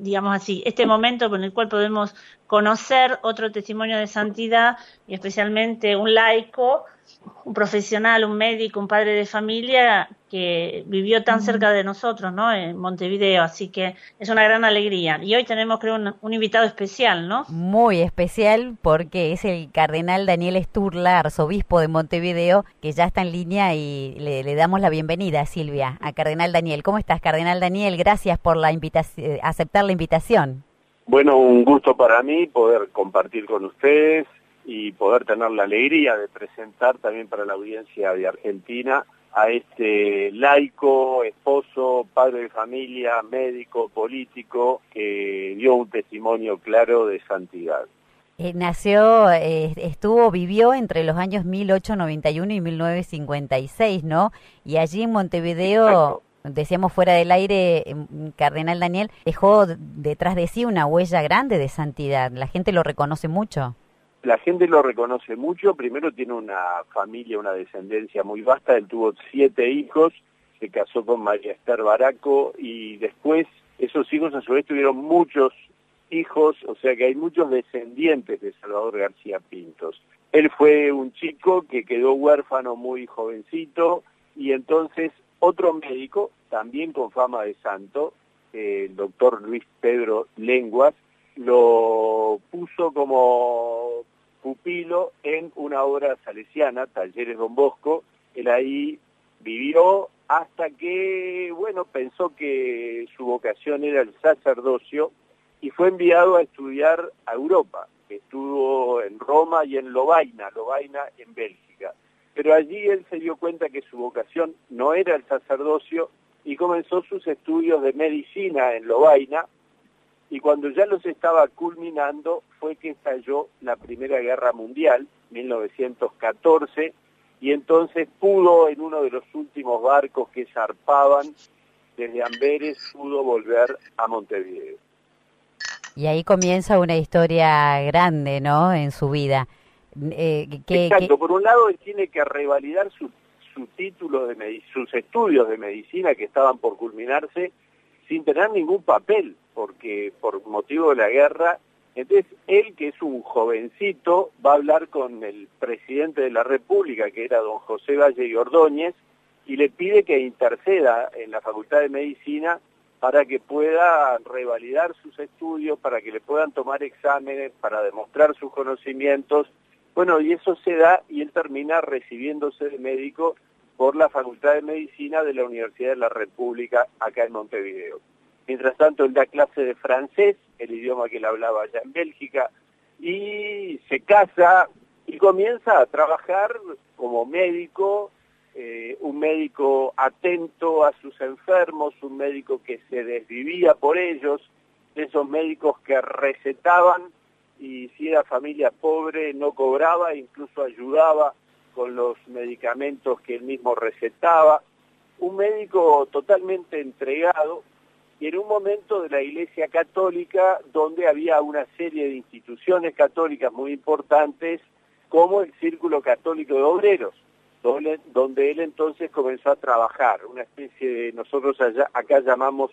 digamos así, este momento con el cual podemos conocer otro testimonio de santidad y especialmente un laico un profesional, un médico, un padre de familia que vivió tan cerca de nosotros, ¿no? En Montevideo, así que es una gran alegría. Y hoy tenemos, creo, un, invitado especial, ¿no? Muy especial porque es el cardenal Daniel Sturla, arzobispo de Montevideo, que ya está en línea y le, damos la bienvenida, Silvia, a Cardenal Daniel. ¿Cómo estás, Cardenal Daniel? Gracias por la invitación, aceptar la invitación. Bueno, un gusto para mí poder compartir con ustedes y poder tener la alegría de presentar también para la audiencia de Argentina a este laico, esposo, padre de familia, médico, político, que dio un testimonio claro de santidad. Eh, nació, eh, estuvo, vivió entre los años 1891 y 1956, ¿no? Y allí en Montevideo, decíamos fuera del aire, em, Cardenal Daniel dejó detrás de sí una huella grande de santidad. La gente lo reconoce mucho la gente lo reconoce mucho, primero tiene una familia, una descendencia muy vasta, él tuvo siete hijos, se casó con María Esther Baraco y después esos hijos a su vez tuvieron muchos hijos, o sea que hay muchos descendientes de Salvador García Pintos. Él fue un chico que quedó huérfano muy jovencito y entonces otro médico, también con fama de santo, el doctor Luis Pedro Lenguas, lo puso como pupilo en una obra salesiana, Talleres Don Bosco. Él ahí vivió hasta que, bueno, pensó que su vocación era el sacerdocio y fue enviado a estudiar a Europa. Estuvo en Roma y en Lovaina, Lovaina en Bélgica. Pero allí él se dio cuenta que su vocación no era el sacerdocio y comenzó sus estudios de medicina en Lovaina y cuando ya los estaba culminando fue que estalló la Primera Guerra Mundial, 1914, y entonces pudo en uno de los últimos barcos que zarpaban desde Amberes, pudo volver a Montevideo. Y ahí comienza una historia grande, ¿no?, en su vida. Eh, Exacto, por un lado él tiene que revalidar su, su título de sus estudios de medicina que estaban por culminarse sin tener ningún papel, porque por motivo de la guerra, entonces él que es un jovencito va a hablar con el presidente de la República, que era don José Valle y Ordóñez, y le pide que interceda en la Facultad de Medicina para que pueda revalidar sus estudios, para que le puedan tomar exámenes, para demostrar sus conocimientos. Bueno, y eso se da y él termina recibiéndose de médico por la Facultad de Medicina de la Universidad de la República acá en Montevideo. Mientras tanto, él da clase de francés, el idioma que él hablaba allá en Bélgica, y se casa y comienza a trabajar como médico, eh, un médico atento a sus enfermos, un médico que se desvivía por ellos, esos médicos que recetaban y si era familia pobre no cobraba, incluso ayudaba con los medicamentos que él mismo recetaba, un médico totalmente entregado en un momento de la Iglesia Católica donde había una serie de instituciones católicas muy importantes como el Círculo Católico de Obreros, donde, él entonces comenzó a trabajar, una especie de, nosotros allá, acá llamamos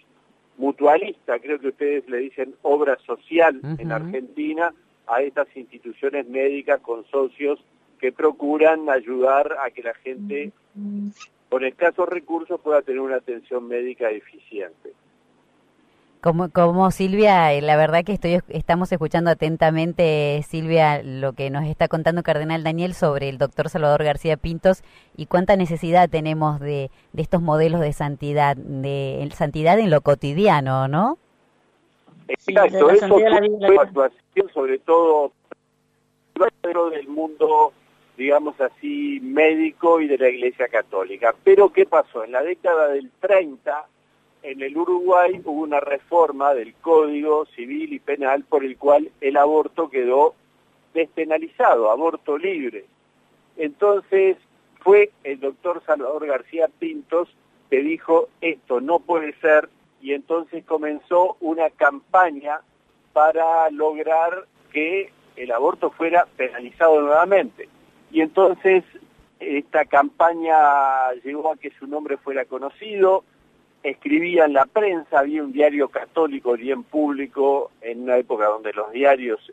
mutualista, creo que ustedes le dicen obra social en Argentina, a estas instituciones médicas con socios que procuran ayudar a que la gente con escasos recursos pueda tener una atención médica eficiente. Como, como Silvia, eh, la verdad que estoy, estamos escuchando atentamente, Silvia, lo que nos está contando Cardenal Daniel sobre el doctor Salvador García Pintos y cuánta necesidad tenemos de, de estos modelos de santidad, de santidad en lo cotidiano, ¿no? Exacto, eso fue actuación sobre todo del mundo digamos así, médico y de la Iglesia Católica. Pero ¿qué pasó? En la década del 30, en el Uruguay hubo una reforma del Código Civil y Penal por el cual el aborto quedó despenalizado, aborto libre. Entonces fue el doctor Salvador García Pintos que dijo esto no puede ser y entonces comenzó una campaña para lograr que el aborto fuera penalizado nuevamente. Y entonces esta campaña llegó a que su nombre fuera conocido, escribía en la prensa, había un diario católico bien público en una época donde los diarios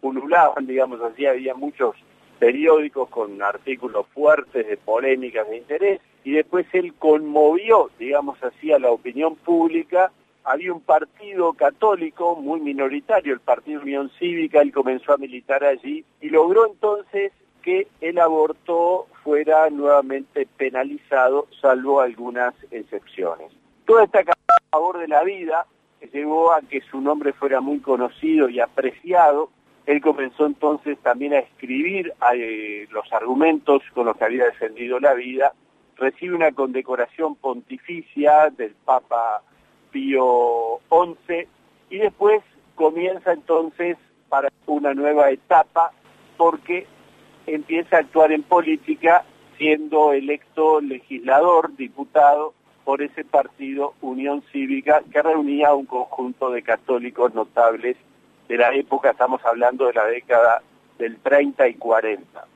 pululaban, digamos así, había muchos periódicos con artículos fuertes de polémicas de interés y después él conmovió, digamos así, a la opinión pública. Había un partido católico muy minoritario, el Partido Unión Cívica, él comenzó a militar allí y logró entonces que el aborto fuera nuevamente penalizado, salvo algunas excepciones. Toda esta campaña a favor de la vida llevó a que su nombre fuera muy conocido y apreciado él comenzó entonces también a escribir eh, los argumentos con los que había defendido la vida, recibe una condecoración pontificia del Papa Pío XI y después comienza entonces para una nueva etapa porque empieza a actuar en política siendo electo legislador, diputado por ese partido Unión Cívica que reunía a un conjunto de católicos notables de la época, estamos hablando de la década del 30 y 40.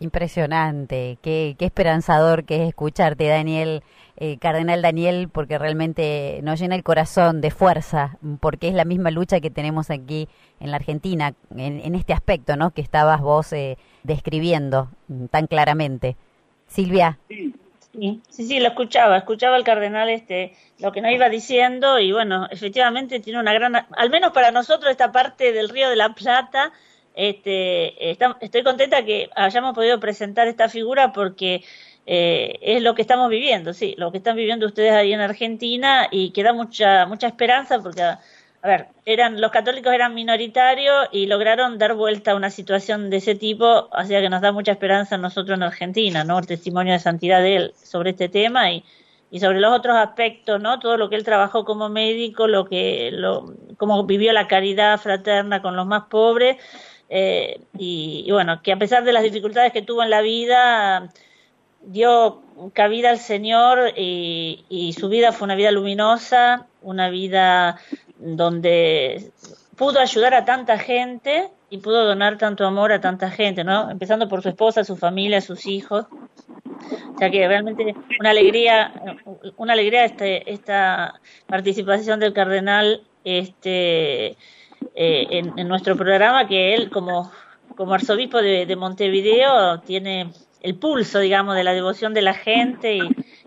Impresionante, qué, qué esperanzador que es escucharte, Daniel, eh, Cardenal Daniel, porque realmente nos llena el corazón de fuerza, porque es la misma lucha que tenemos aquí en la Argentina, en, este aspecto, ¿no? Que estabas vos eh, describiendo tan claramente. Silvia. Sí, Sí, sí, lo escuchaba, escuchaba el cardenal este lo que nos iba diciendo y bueno, efectivamente tiene una gran, al menos para nosotros esta parte del Río de la Plata, este, estoy contenta que hayamos podido presentar esta figura porque eh, es lo que estamos viviendo, sí, lo que están viviendo ustedes ahí en Argentina y que da mucha mucha esperanza porque a ver, eran, los católicos eran minoritarios y lograron dar vuelta a una situación de ese tipo, así que nos da mucha esperanza a nosotros en Argentina, ¿no? El testimonio de santidad de él sobre este tema y, y sobre los otros aspectos, ¿no? Todo lo que él trabajó como médico, lo que, lo, cómo vivió la caridad fraterna con los más pobres, eh, y, y, bueno, que a pesar de las dificultades que tuvo en la vida, dio cabida al Señor y, y su vida fue una vida luminosa, una vida donde pudo ayudar a tanta gente y pudo donar tanto amor a tanta gente, ¿no? Empezando por su esposa, su familia, sus hijos. O sea que realmente una alegría, una alegría este, esta participación del cardenal este, eh, en, nuestro programa, que él como, como arzobispo de, Montevideo tiene el pulso, digamos, de la devoción de la gente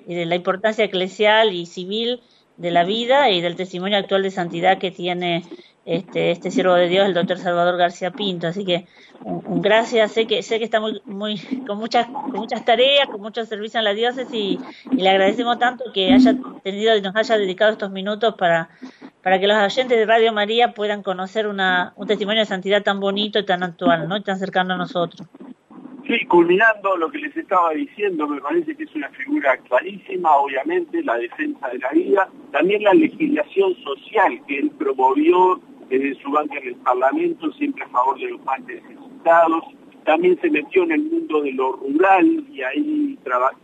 y de la importancia eclesial y civil de la vida y del testimonio actual de santidad que tiene este, este siervo de Dios, el doctor Salvador García Pinto. Así que un, gracias, sé que sé que está muy, muy con muchas con muchas tareas, con mucho servicio en la diócesis y, le agradecemos tanto que haya tenido y nos haya dedicado estos minutos para para que los oyentes de Radio María puedan conocer una, un testimonio de santidad tan bonito y tan actual, ¿no? Y tan cercano a nosotros. Sí, culminando lo que les estaba diciendo, me parece que es una figura actualísima, obviamente, la defensa de la vida, también la legislación social que él promovió desde su banca en el Parlamento, siempre a favor de los más necesitados, también se metió en el mundo de lo rural y ahí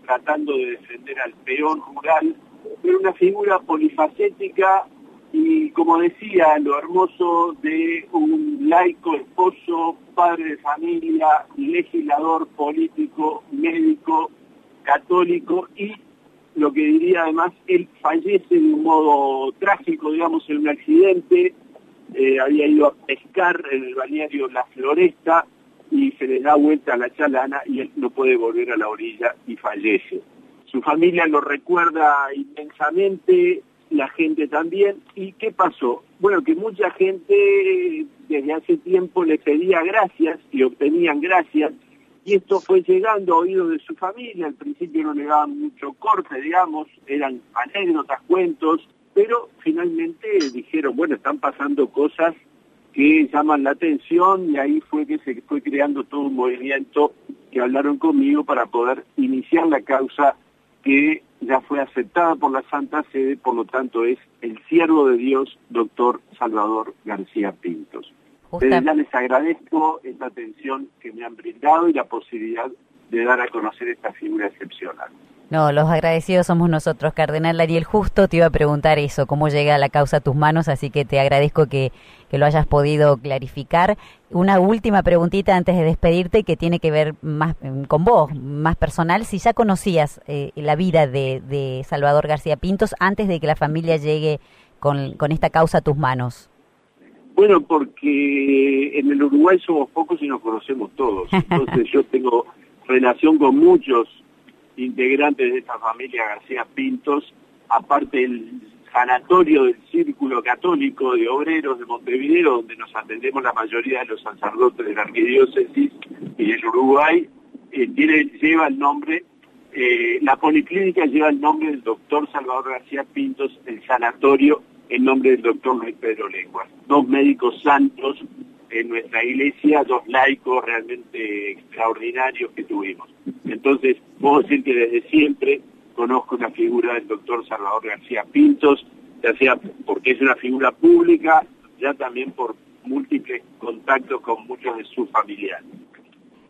tratando de defender al peón rural, pero una figura polifacética y como decía, lo hermoso de un laico, esposo, padre de familia, legislador, político, médico, católico y lo que diría además, él fallece de un modo trágico, digamos, en un accidente, eh, había ido a pescar en el balneario La Floresta y se le da vuelta a la chalana y él no puede volver a la orilla y fallece. Su familia lo recuerda intensamente, la gente también. ¿Y qué pasó? Bueno, que mucha gente desde hace tiempo le pedía gracias y obtenían gracias, y esto fue llegando a oídos de su familia, al principio no le daban mucho corte, digamos, eran anécdotas, cuentos, pero finalmente dijeron, bueno, están pasando cosas que llaman la atención y ahí fue que se fue creando todo un movimiento que hablaron conmigo para poder iniciar la causa que ya fue aceptada por la Santa Sede, por lo tanto es el siervo de Dios, doctor Salvador García Pintos. Desde ya les agradezco esta atención que me han brindado y la posibilidad de dar a conocer esta figura excepcional. No, los agradecidos somos nosotros. Cardenal Daniel, justo te iba a preguntar eso, cómo llega la causa a tus manos, así que te agradezco que, lo hayas podido clarificar. Una última preguntita antes de despedirte que tiene que ver más mm, con vos, más personal. Si ya conocías eh, la vida de, Salvador García Pintos antes de que la familia llegue con, con esta causa a tus manos. Bueno, porque en el Uruguay somos pocos y nos conocemos todos. Entonces yo tengo relación con muchos integrantes de esta familia García Pintos, aparte del sanatorio del Círculo Católico de Obreros de Montevideo, donde nos atendemos la mayoría de los sacerdotes de la arquidiócesis y del Uruguay, eh, tiene, lleva el nombre, eh, la policlínica lleva el nombre del doctor Salvador García Pintos, el sanatorio el nombre del doctor Luis Pedro Lenguas. Dos médicos santos en nuestra iglesia, dos laicos realmente extraordinarios que tuvimos. Entonces, puedo decir que desde siempre conozco la figura del doctor Salvador García Pintos, ya sea porque es una figura pública, ya también por múltiples contactos con muchos de sus familiares.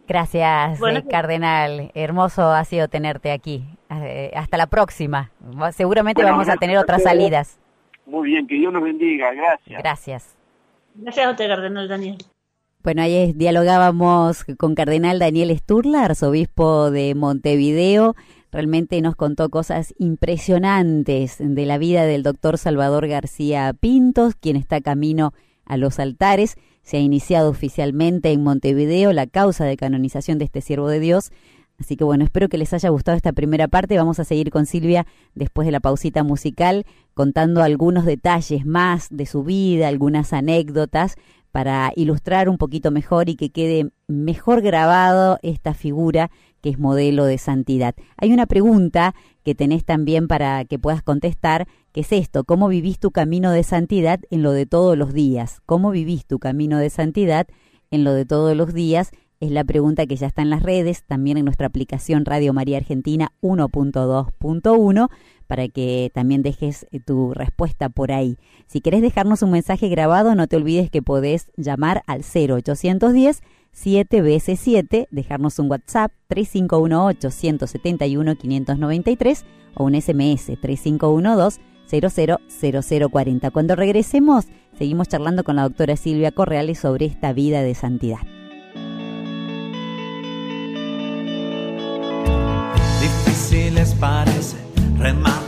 Gracias, eh, Cardenal. Hermoso ha sido tenerte aquí. Eh, hasta la próxima. Seguramente vamos a tener otras salidas. Muy bien, que Dios nos bendiga. Gracias. Gracias. Gracias a usted, Cardenal Daniel. Bueno, ahí dialogábamos con Cardenal Daniel Sturla, arzobispo de Montevideo. Realmente nos contó cosas impresionantes de la vida del doctor Salvador García Pintos, quien está camino a los altares. Se ha iniciado oficialmente en Montevideo la causa de canonización de este siervo de Dios. Así que bueno, espero que les haya gustado esta primera parte. Vamos a seguir con Silvia después de la pausita musical, contando algunos detalles más de su vida, algunas anécdotas para ilustrar un poquito mejor y que quede mejor grabado esta figura que es modelo de santidad. Hay una pregunta que tenés también para que puedas contestar, que es esto, ¿cómo vivís tu camino de santidad en lo de todos los días? ¿Cómo vivís tu camino de santidad en lo de todos los días? Es la pregunta que ya está en las redes, también en nuestra aplicación Radio María Argentina 1.2.1, para que también dejes eh, tu respuesta por ahí. Si querés dejarnos un mensaje grabado, no te olvides que podés llamar al 0810 7 veces 7, dejarnos un WhatsApp 3518 171 593 o un SMS 3512 000040. Cuando regresemos, seguimos charlando con la doctora Silvia Correales sobre esta vida de santidad. les parece remar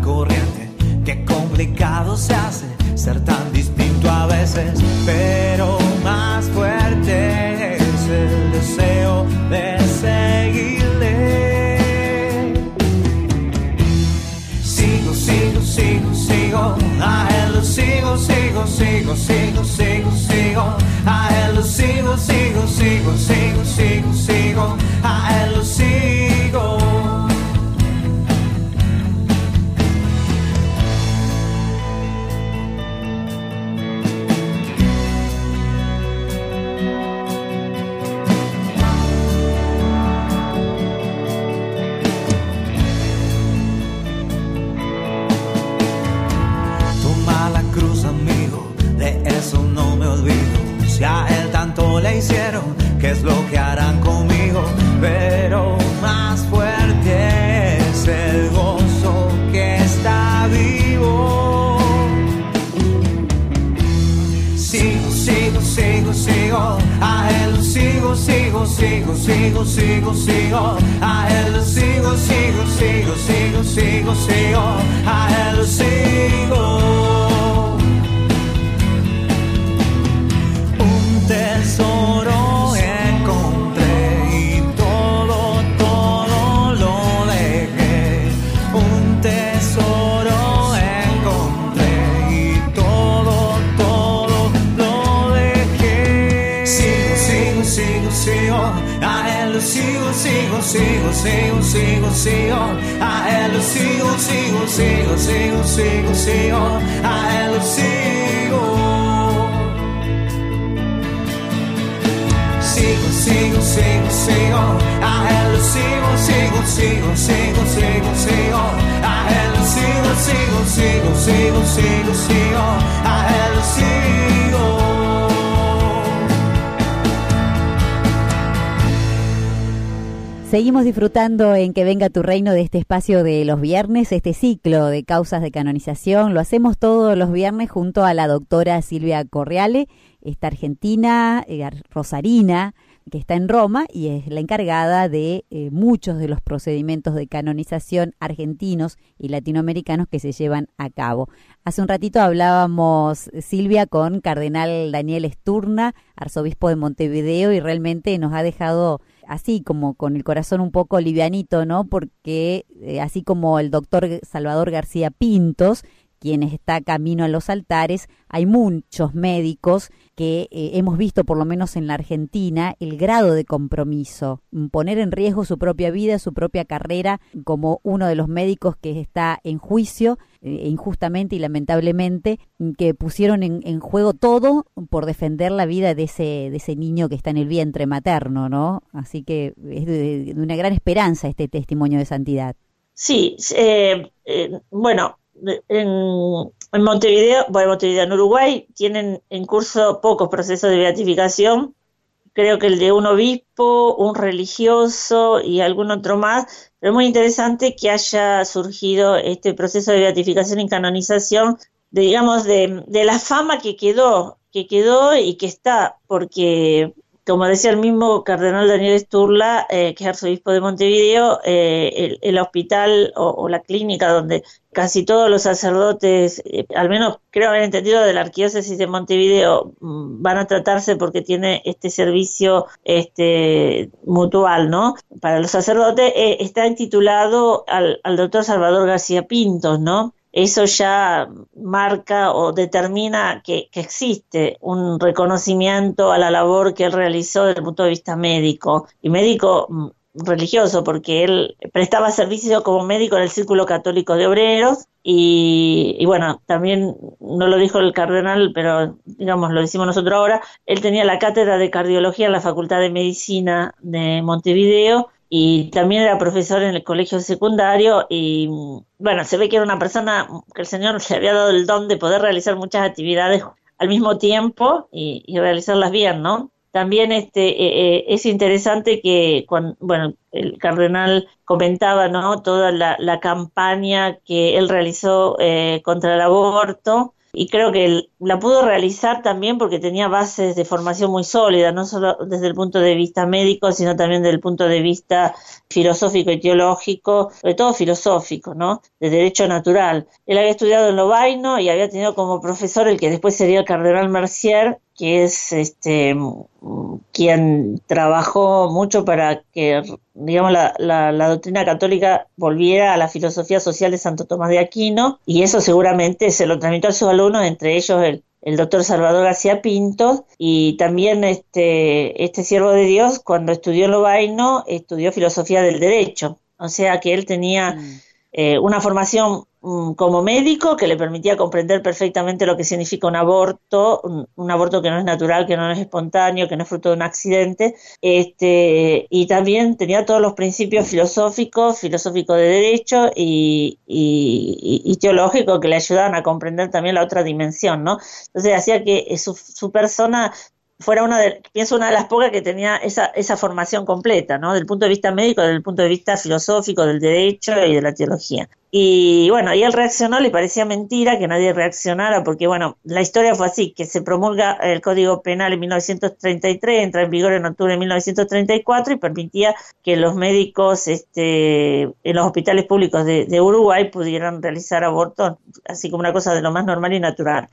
corriente. Qué complicado se hace ser tan distinto a veces, pero más fuerte es el deseo de seguirle. Sigo, sigo, sigo, sigo, a él sigo, sigo, sigo, sigo, sigo, sigo, sigo, sigo, a él sigo, sigo, sigo, sigo, sigo, sigo, a él sigo. Sigo, sigo, sigo, sigo, a él sigo, sigo, sigo, sigo, sigo, sigo, a él sigo, sigo, sigo, sigo, sigo, sigo, a él sigo. Seguimos disfrutando en Que venga tu reino de este espacio de los viernes, este ciclo de causas de canonización. Lo hacemos todos los viernes junto a la doctora Silvia Correale, esta argentina, eh, rosarina, que está en Roma y es la encargada de eh, muchos de los procedimientos de canonización argentinos y latinoamericanos que se llevan a cabo. Hace un ratito hablábamos, Silvia, con Cardenal Daniel Esturna, arzobispo de Montevideo, y realmente nos ha dejado así como con el corazón un poco livianito, ¿no? Porque eh, así como el doctor Salvador García Pintos, quienes está camino a los altares, hay muchos médicos que eh, hemos visto, por lo menos en la Argentina, el grado de compromiso, poner en riesgo su propia vida, su propia carrera, como uno de los médicos que está en juicio, eh, injustamente y lamentablemente, que pusieron en, juego todo por defender la vida de ese, de ese niño que está en el vientre materno, ¿no? Así que es de, una gran esperanza este testimonio de santidad. Sí, eh, bueno, en, Montevideo, bueno, Montevideo, en Uruguay tienen en curso pocos procesos de beatificación. Creo que el de un obispo, un religioso y algún otro más. Pero es muy interesante que haya surgido este proceso de beatificación y canonización, digamos, de, de la fama que quedó, que quedó y que está, porque como decía el mismo cardenal Daniel Sturla, eh, que es arzobispo de Montevideo, eh, el, hospital o, la clínica donde casi todos los sacerdotes, eh, al menos creo haber entendido de la arquidiócesis de Montevideo, mm, van a tratarse porque tiene este servicio este mutual, ¿no? Para los sacerdotes está intitulado al, al doctor Salvador García Pintos, ¿no? Eso ya marca o determina que, existe un reconocimiento a la labor que él realizó desde el punto de vista médico y médico mm, religioso, porque él prestaba servicio como médico en el Círculo Católico de Obreros y, y, bueno, también no lo dijo el cardenal, pero digamos lo decimos nosotros ahora, él tenía la cátedra de cardiología en la Facultad de Medicina de Montevideo y también era profesor en el colegio secundario y bueno, se ve que era una persona que el Señor le había dado el don de poder realizar muchas actividades al mismo tiempo y, realizarlas bien, ¿no? También este eh, eh, es interesante que cuando, bueno, el cardenal comentaba, ¿no? Toda la, la campaña que él realizó eh, contra el aborto y creo que la pudo realizar también porque tenía bases de formación muy sólidas, no solo desde el punto de vista médico, sino también desde el punto de vista filosófico y teológico, sobre todo filosófico, ¿no? De derecho natural. Él había estudiado en Lovaino y había tenido como profesor el que después sería el cardenal Mercier, que es este quien trabajó mucho para que digamos la, la, doctrina católica volviera a la filosofía social de Santo Tomás de Aquino y eso seguramente se lo transmitió a sus alumnos entre ellos el, el doctor Salvador García Pinto y también este este siervo de Dios cuando estudió en Lovaino estudió filosofía del derecho o sea que él tenía mm. eh, una formación como médico que le permitía comprender perfectamente lo que significa un aborto, un, aborto que no es natural, que no es espontáneo, que no es fruto de un accidente, este, y también tenía todos los principios filosóficos, filosóficos de derecho y, y, teológicos que le ayudaban a comprender también la otra dimensión, ¿no? Entonces hacía que su, su persona fuera una de, pienso una de las pocas que tenía esa, esa formación completa, ¿no? Del punto de vista médico, desde el punto de vista filosófico, del derecho y de la teología. Y bueno, y él reaccionó, le parecía mentira que nadie reaccionara, porque bueno, la historia fue así, que se promulga el Código Penal en 1933, entra en vigor en octubre de 1934 y permitía que los médicos este, en los hospitales públicos de, Uruguay pudieran realizar abortos, así como una cosa de lo más normal y natural.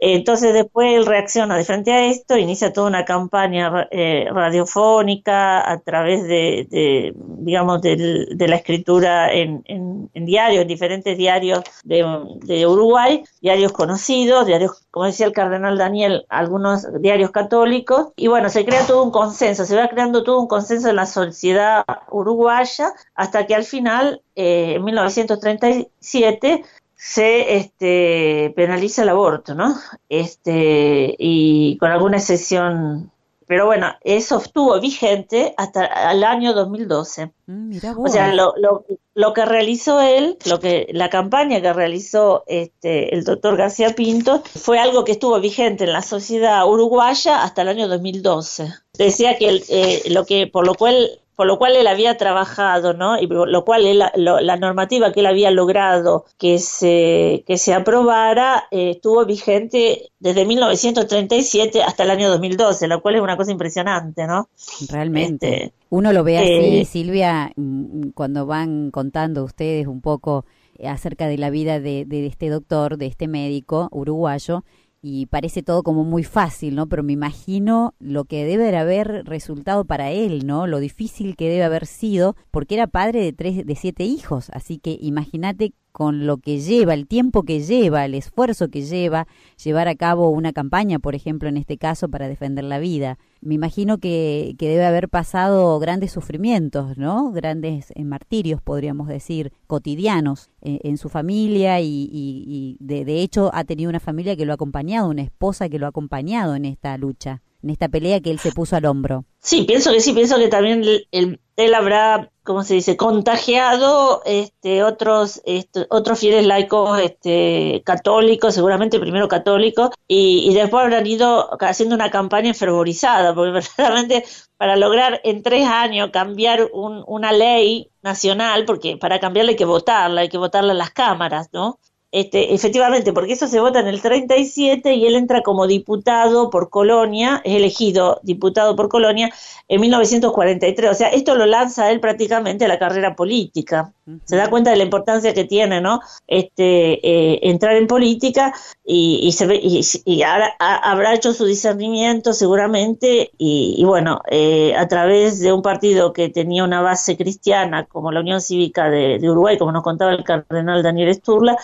Entonces después él reacciona de frente a esto, inicia toda una campaña eh, radiofónica a través de, digamos, de, la escritura en, en, en diario en diferentes diarios de, Uruguay, diarios conocidos, diarios, como decía el cardenal Daniel, algunos diarios católicos, y bueno, se crea todo un consenso, se va creando todo un consenso en la sociedad uruguaya, hasta que al final, eh, en 1937, se este, penaliza el aborto, ¿no? Este, y con alguna excepción pero bueno, eso estuvo vigente hasta el año 2012. Mm, o sea, lo, lo, lo, que realizó él, lo que la campaña que realizó este, el doctor García Pinto, fue algo que estuvo vigente en la sociedad uruguaya hasta el año 2012. Decía que eh, lo que por lo cual por lo cual él había trabajado, ¿no? Y por lo cual la normativa que él había logrado que se, que se aprobara eh, estuvo vigente desde 1937 hasta el año 2012, lo cual es una cosa impresionante, ¿no? Realmente. Este, Uno lo ve así, eh, Silvia, mm, cuando van contando ustedes un poco acerca de la vida de, de este doctor, de este médico uruguayo, y parece todo como muy fácil, ¿no? Pero me imagino lo que debe haber resultado para él, ¿no? Lo difícil que debe haber sido, porque era padre de tres, de siete hijos, así que imagínate con lo que lleva, el tiempo que lleva, el esfuerzo que lleva llevar a cabo una campaña, por ejemplo, en este caso, para defender la vida. Me imagino que, que debe haber pasado grandes sufrimientos, ¿no? Grandes eh, martirios, podríamos decir, cotidianos eh, en su familia y, y, de, de hecho ha tenido una familia que lo ha acompañado, una esposa que lo ha acompañado en esta lucha en esta pelea que él se puso al hombro. Sí, pienso que sí, pienso que también él, habrá, ¿cómo se dice?, contagiado este, otros, este, otros fieles laicos este, católicos, seguramente primero católicos, y, después habrán ido haciendo una campaña fervorizada, porque verdaderamente para lograr en tres años cambiar una ley nacional, porque para cambiarla hay que votarla, hay que votarla en las cámaras, ¿no? Este, efectivamente, porque eso se vota en el 37 y él entra como diputado por Colonia, es elegido diputado por Colonia en 1943. O sea, esto lo lanza él prácticamente a la carrera política. Se da cuenta de la importancia que tiene, ¿no? Este, eh, entrar en política y, se ve, y, ahora habrá hecho su discernimiento seguramente y, bueno, eh, a través de un partido que tenía una base cristiana como la Unión Cívica de, de Uruguay, como nos contaba el cardenal Daniel Sturla,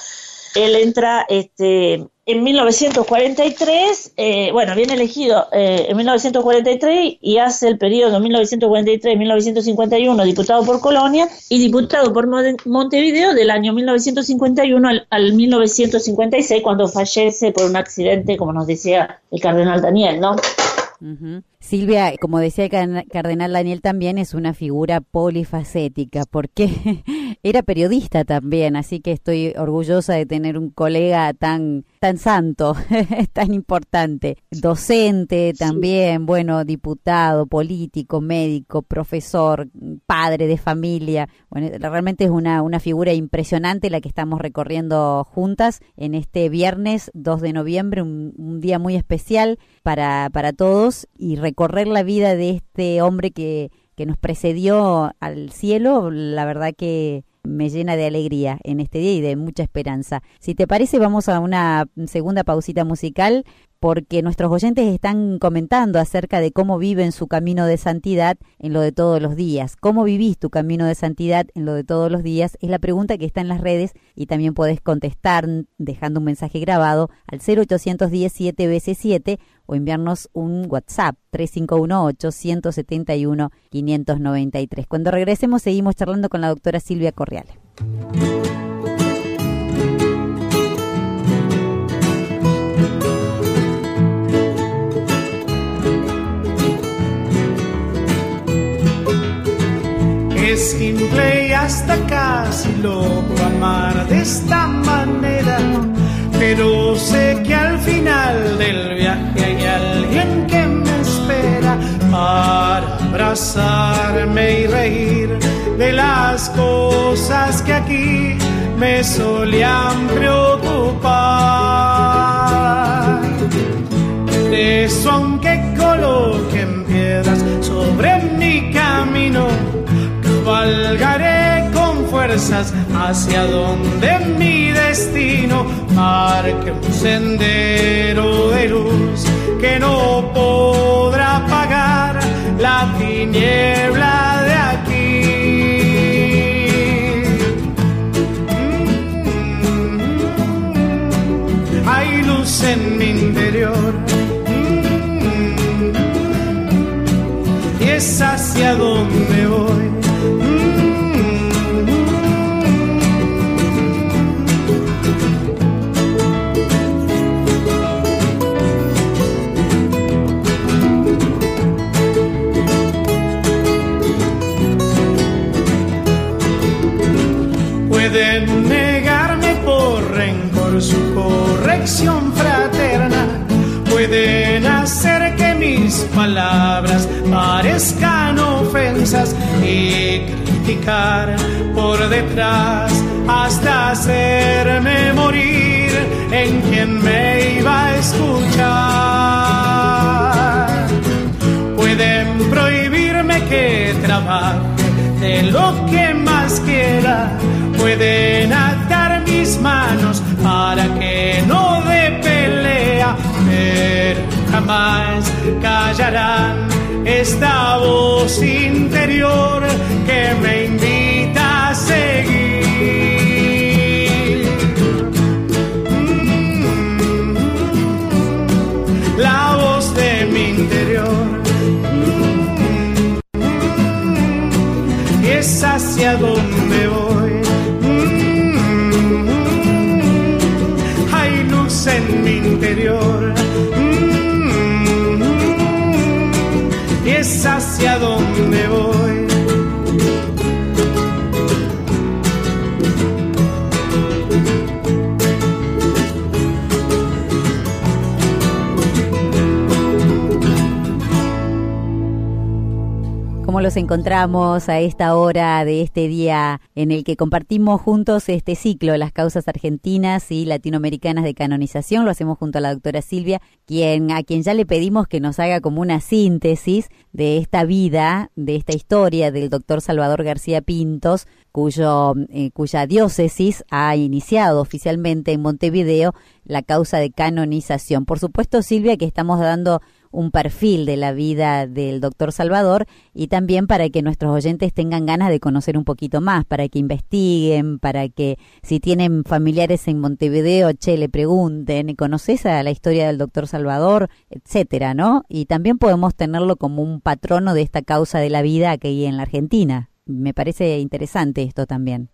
él entra este, en 1943, eh, bueno, viene elegido eh, en 1943 y hace el periodo 1943-1951 diputado por Colonia y diputado por Montevideo del año 1951 al, al, 1956 cuando fallece por un accidente, como nos decía el cardenal Daniel, ¿no? Silvia, como decía el cardenal Daniel, también es una figura polifacética, porque era periodista también, así que estoy orgullosa de tener un colega tan tan santo, tan importante, docente también, bueno, diputado, político, médico, profesor, padre de familia. Bueno, realmente es una, una figura impresionante la que estamos recorriendo juntas en este viernes 2 de noviembre, un, día muy especial para, para todos y recorrer la vida de este hombre que, que nos precedió al cielo, la verdad que me llena de alegría en este día y de mucha esperanza. Si te parece, vamos a una segunda pausita musical porque nuestros oyentes están comentando acerca de cómo viven su camino de santidad en lo de todos los días. ¿Cómo vivís tu camino de santidad en lo de todos los días? Es la pregunta que está en las redes y también podés contestar dejando un mensaje grabado al 0810 7 veces 7 o enviarnos un WhatsApp 3518-171-593. Cuando regresemos seguimos charlando con la doctora Silvia Correal. Es simple y hasta casi loco amar de esta manera, pero sé que al final del viaje hay alguien que me espera para abrazarme y reír de las cosas que aquí me solían preocupar. De eso aunque coloquen piedras sobre mi camino, cabalgaré con fuerzas hacia donde mi destino marque un sendero de luz que no podrá pagar la tiniebla de aquí. Mm, hay luz en mi interior. Mm, y es hacia donde voy. Por detrás hasta hacerme morir en quien me iba a escuchar. Pueden prohibirme que trabaje de lo que más quiera, pueden atar mis manos para que no dé pelea, pero jamás callarán esta voz interior que me hacia donde voy. Mm, hay luz en mi interior. Y es hacia donde voy. ¿Cómo los encontramos a esta hora de este día en el que compartimos juntos este ciclo, las causas argentinas y latinoamericanas de canonización? Lo hacemos junto a la doctora Silvia, quien, a quien ya le pedimos que nos haga como una síntesis de esta vida, de esta historia del doctor Salvador García Pintos, cuyo, eh, cuya diócesis ha iniciado oficialmente en Montevideo la causa de canonización. Por supuesto, Silvia, que estamos dando un perfil de la vida del doctor Salvador y también para que nuestros oyentes tengan ganas de conocer un poquito más, para que investiguen, para que si tienen familiares en Montevideo, che, le pregunten, ¿conoces a la historia del doctor Salvador? etcétera, ¿no? Y también podemos tenerlo como un patrono de esta causa de la vida aquí en la Argentina. Me parece interesante esto también.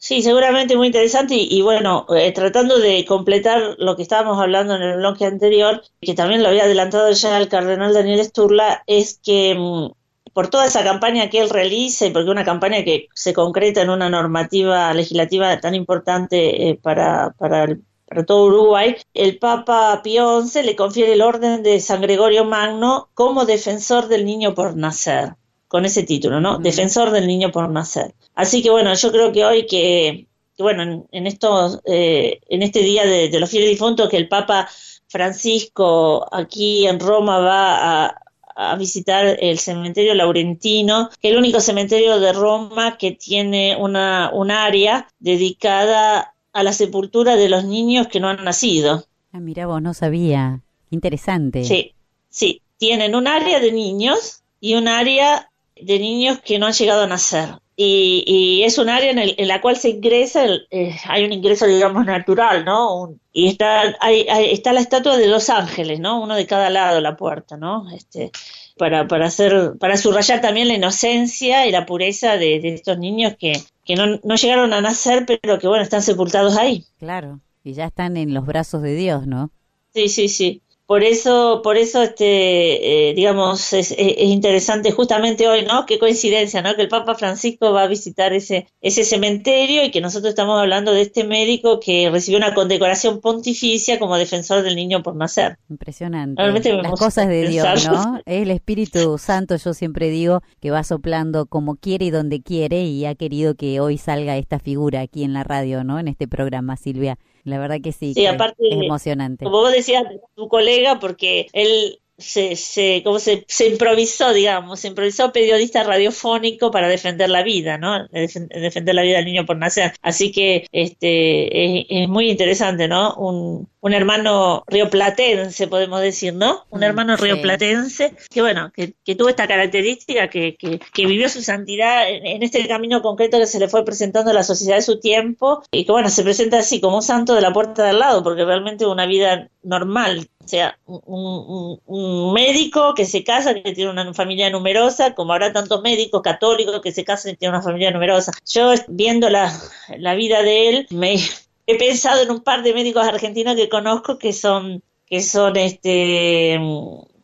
Sí, seguramente muy interesante y, y bueno, eh, tratando de completar lo que estábamos hablando en el bloque anterior, que también lo había adelantado ya el cardenal Daniel Sturla, es que mm, por toda esa campaña que él realiza y porque una campaña que se concreta en una normativa legislativa tan importante eh, para, para, el- para todo Uruguay, el Papa Pío XI le confiere el orden de San Gregorio Magno como defensor del niño por nacer con ese título, ¿no? Defensor del niño por nacer. Así que bueno, yo creo que hoy que, que bueno, en, en estos, eh, en este día de, de los fieles difuntos que el Papa Francisco aquí en Roma va a, a visitar el cementerio laurentino, que es el único cementerio de Roma que tiene una, un área dedicada a la sepultura de los niños que no han nacido. Ah, mira vos, no sabía. Interesante. Sí, sí, tienen un área de niños y un área de niños que no han llegado a nacer. Y, y es un área en, el- en la cual se ingresa, el- eh, hay un ingreso, digamos, natural, ¿no? Un- y está, hay, hay- está la estatua de dos ángeles, ¿no? Uno de cada lado de la puerta, ¿no? Este, para, para hacer, para subrayar también la inocencia y la pureza de, de estos niños que, que no, no llegaron a nacer, pero que, bueno, están sepultados ahí. Claro. Y ya están en los brazos de Dios, ¿no? Sí, sí, sí. Por eso, por eso, este, eh, digamos, es, es- es interesante justamente hoy, ¿no? Qué coincidencia, ¿no? Que el Papa Francisco va a visitar ese, ese cementerio y que nosotros estamos hablando de este médico que recibió una condecoración pontificia como defensor del niño por nacer. Impresionante. Realmente me Las cosas de Dios. ¿no? Es el Espíritu Santo, yo siempre digo, que va soplando como quiere y donde quiere y ha querido que hoy salga esta figura aquí en la radio, ¿no? En este programa, Silvia. La verdad que sí, Sí, que aparte, es emocionante. Como vos decías, tu colega, porque él se, se, como se, se improvisó, digamos, se improvisó periodista radiofónico para defender la vida, ¿no? Defen- Defender la vida del niño por nacer. Así que este es, es muy interesante, ¿no? Un, un hermano rioplatense, podemos decir, ¿no? Un Mm, hermano sí. rioplatense que, bueno, que, que tuvo esta característica, que, que, que vivió su santidad en, en este camino concreto que se le fue presentando a la sociedad de su tiempo y que, bueno, se presenta así como un santo de la puerta de al lado, porque realmente una vida normal, sea, un, un- un médico que se casa, que tiene una familia numerosa, como habrá tantos médicos católicos que se casan y tienen una familia numerosa. Yo, viendo la, la vida de él, me he pensado en un par de médicos argentinos que conozco que son, que son este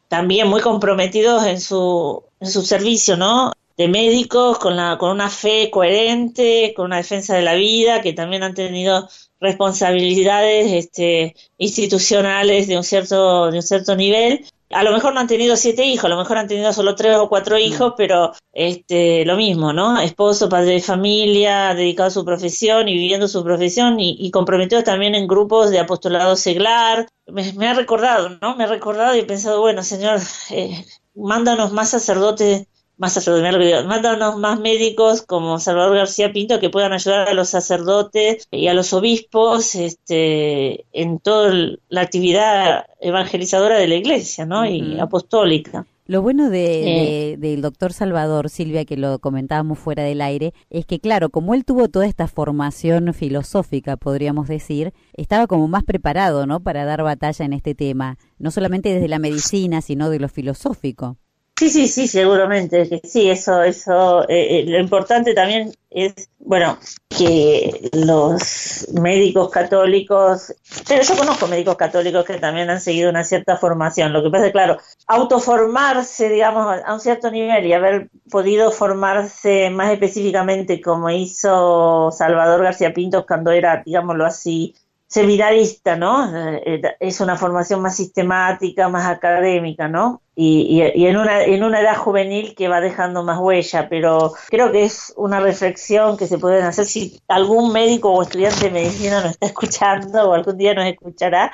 también muy comprometidos en su, en su servicio, ¿no? De médicos con la, con una fe coherente, con una defensa de la vida, que también han tenido responsabilidades este, institucionales de un cierto, de un cierto nivel a lo mejor no han tenido siete hijos, a lo mejor han tenido solo tres o cuatro hijos, mm. pero este, lo mismo, ¿no? Esposo, padre de familia, dedicado a su profesión y viviendo su profesión y, y comprometido también en grupos de apostolado seglar. Me, ha recordado, ¿no? Me ha recordado y he pensado, bueno, Señor, eh, mándanos más sacerdotes más sacerdotes, mándanos más médicos como Salvador García Pinto que puedan ayudar a los sacerdotes y a los obispos este, en toda la actividad evangelizadora de la iglesia ¿no? y apostólica. Lo bueno de, del doctor Salvador, Silvia, que lo comentábamos fuera del aire, es que claro, como él tuvo toda esta formación filosófica, podríamos decir, estaba como más preparado, ¿no? Para dar batalla en este tema, no solamente desde la medicina, sino de lo filosófico. Sí, sí, sí, seguramente que sí, eso, eso, eh, eh, lo importante también es, bueno, que los médicos católicos, pero yo conozco médicos católicos que también han seguido una cierta formación, lo que pasa es, claro, autoformarse, digamos, a un cierto nivel y haber podido formarse más específicamente como hizo Salvador García Pintos cuando era, digámoslo así, seminarista, ¿no? Eh, es una formación más sistemática, más académica, ¿no? Y, y, en, una, en una edad juvenil que va dejando más huella, pero creo que es una reflexión que se pueden hacer si algún médico o estudiante de medicina nos está escuchando o algún día nos escuchará,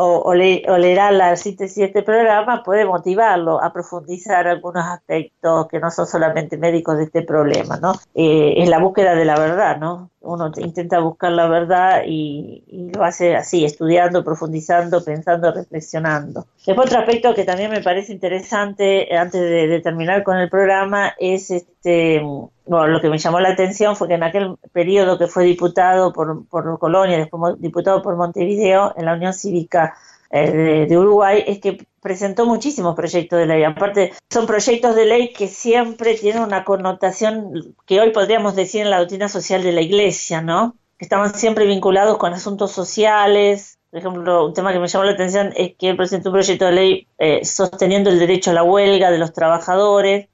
o, leerá la síntesis de este programa, puede motivarlo a profundizar algunos aspectos que no son solamente médicos de este problema, ¿no? Eh, es la búsqueda de la verdad, ¿no? Uno intenta buscar la verdad y, lo hace así, estudiando, profundizando, pensando, reflexionando. Después otro aspecto que también me parece interesante, antes de terminar con el programa, es este bueno, lo que me llamó la atención fue que en aquel periodo que fue diputado por, por Colonia, después diputado por Montevideo en la Unión Cívica eh, de, Uruguay, es que presentó muchísimos proyectos de ley. Aparte, son proyectos de ley que siempre tienen una connotación que hoy podríamos decir en la doctrina social de la Iglesia, ¿no? Que estaban siempre vinculados con asuntos sociales. Por ejemplo, un tema que me llamó la atención es que él presentó un proyecto de ley eh, sosteniendo el derecho a la huelga de los trabajadores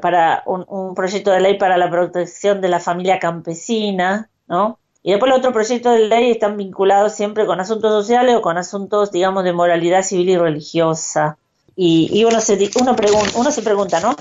para un, proyecto de ley para la protección de la familia campesina, ¿no? Y después los otros proyectos de ley están vinculados siempre con asuntos sociales o con asuntos, digamos, de moralidad civil y religiosa. Y, uno, se, uno, uno se pregunta, ¿no?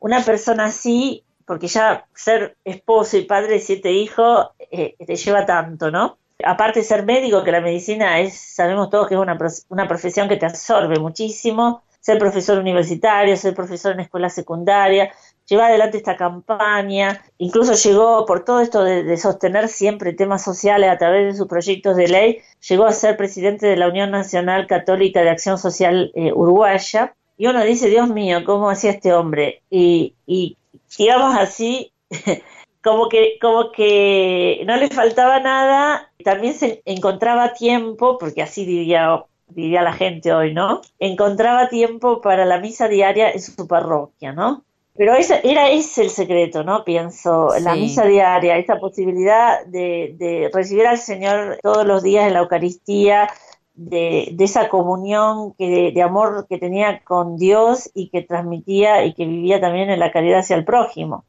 Una persona así, porque ya ser esposo y padre de siete hijos eh, te lleva tanto, ¿no? Aparte de ser médico, que la medicina es, sabemos todos que es una, una profesión que te absorbe muchísimo, ser profesor universitario, ser profesor en escuela secundaria, llevar adelante esta campaña, incluso llegó por todo esto de, sostener siempre temas sociales a través de sus proyectos de ley, llegó a ser presidente de la Unión Nacional Católica de Acción Social eh, Uruguaya. Y uno dice, Dios mío, ¿cómo hacía este hombre? Y, y digamos así, como que, como que no le faltaba nada, también se encontraba tiempo, porque así vivía diría la gente hoy, ¿no? Encontraba tiempo para la misa diaria en su parroquia, ¿no? Pero ese, era ese el secreto, ¿no? Pienso, la misa diaria, esta posibilidad de, recibir al Señor todos los días en la Eucaristía, de, esa comunión que, de, amor que tenía con Dios y que transmitía y que vivía también en la caridad hacia el prójimo.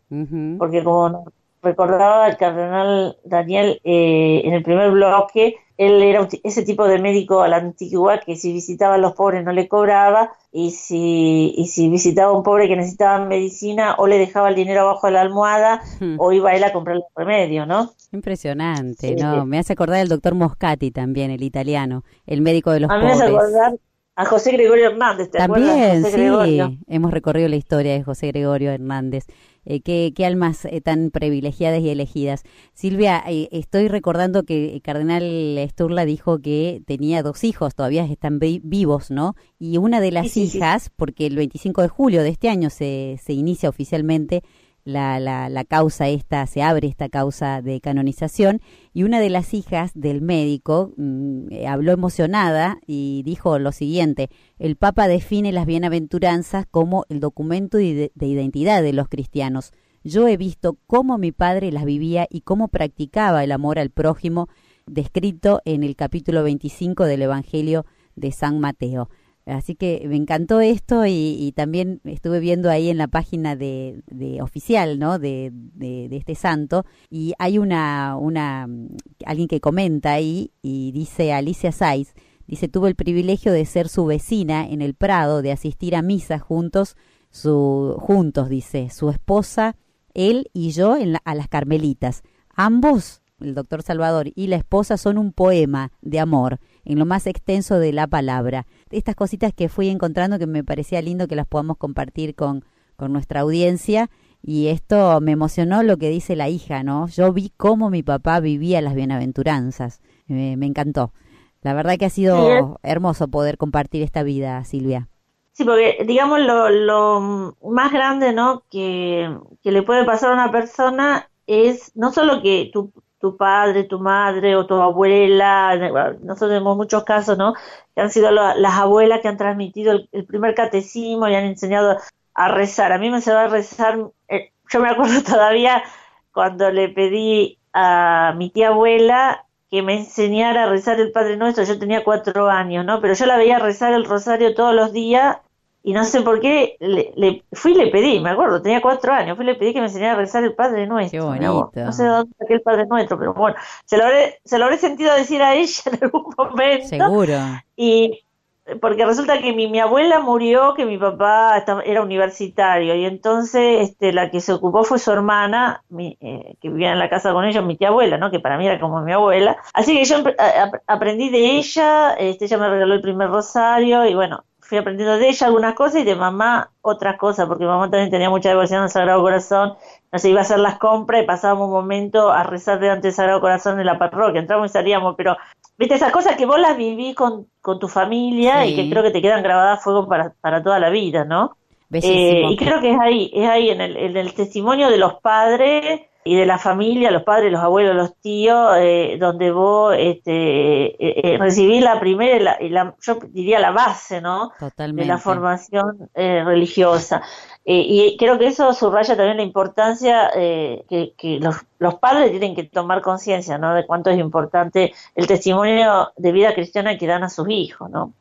Porque como recordaba el cardenal Daniel eh, en el primer bloque, él era ese tipo de médico a la antigua que si visitaba a los pobres no le cobraba y si, y si visitaba a un pobre que necesitaba medicina o le dejaba el dinero abajo de la almohada hmm. o iba él a comprar el remedio, ¿no? Impresionante, ¿no? Me hace acordar del doctor Moscati también, el italiano, el médico de los pobres. A mí me hace acordar a José Gregorio Hernández, ¿te También, sí, hemos recorrido la historia de José Gregorio Hernández. Eh, qué, almas eh, tan privilegiadas y elegidas. Silvia, eh, estoy recordando que el cardenal Sturla dijo que tenía dos hijos, todavía están vivos, ¿no? Y una de las hijas, porque el 25 de julio de este año se, se inicia oficialmente la, la, la, causa esta, se abre esta causa de canonización y una de las hijas del médico mm, eh, habló emocionada y dijo lo siguiente, el Papa define las bienaventuranzas como el documento de, de identidad de los cristianos. Yo he visto cómo mi padre las vivía y cómo practicaba el amor al prójimo descrito en el capítulo 25 del Evangelio de San Mateo. Así que me encantó esto y, también estuve viendo ahí en la página de, oficial, ¿no? De, de, este santo y hay una, una alguien que comenta ahí y dice Alicia Saiz Dice, tuvo el privilegio de ser su vecina en el Prado, de asistir a misa juntos, su, juntos, dice, su esposa, él y yo en a las Carmelitas. Ambos, el doctor Salvador y la esposa, son un poema de amor, en lo más extenso de la palabra. Estas cositas que fui encontrando que me parecía lindo que las podamos compartir con, con nuestra audiencia. Y esto me emocionó lo que dice la hija, ¿no? Yo vi cómo mi papá vivía las bienaventuranzas. me encantó. La verdad que ha sido hermoso poder compartir esta vida, Silvia. Sí, porque digamos lo, lo más grande, ¿no? Que, que, le puede pasar a una persona es no solo que tu, tu padre, tu madre o tu abuela, nosotros tenemos muchos casos, ¿no? Que han sido las abuelas que han transmitido el, primer catecismo y han enseñado a rezar. A mí me enseñó a rezar, eh, yo me acuerdo todavía cuando le pedí a mi tía abuela que me enseñara a rezar el Padre Nuestro, yo tenía cuatro años, ¿no? Pero yo la veía rezar el rosario todos los días y no sé por qué, le, fui y le pedí, me acuerdo, tenía cuatro años, fui y le pedí que me enseñara a rezar el Padre Nuestro. Qué bonito. No, sé dónde saqué el Padre Nuestro, pero bueno, se lo habré, se lo habré sentido decir a ella en algún momento. Seguro. Y porque resulta que mi, mi abuela murió, que mi papá era universitario, y entonces este, la que se ocupó fue su hermana, eh, que vivía en la casa con ellos, mi tía abuela, ¿no? que para mí era como mi abuela. Así que yo aprendí de ella, este, ella me regaló el primer rosario, y bueno, fui aprendiendo de ella algunas cosas y de mamá otras cosas, porque mamá también tenía mucha devoción al Sagrado Corazón, no se iba a hacer las compras y pasábamos un momento a rezar delante del Sagrado Corazón en la parroquia, entramos y salíamos, pero viste esas cosas que vos las vivís con, con tu familia y que creo que te quedan grabadas a fuego para, para toda la vida, ¿no? Eh, y creo que es ahí, es ahí en el, en el testimonio de los padres y de la familia, los padres, los abuelos, los tíos, eh, donde vos este, eh, eh recibís la primera, la, yo diría la base, ¿no? Totalmente. De la formación eh, religiosa. y creo que eso subraya también la importancia que, que los, los, padres tienen que tomar conciencia, ¿no? De cuánto es importante el testimonio de vida cristiana que dan a sus hijos, ¿no?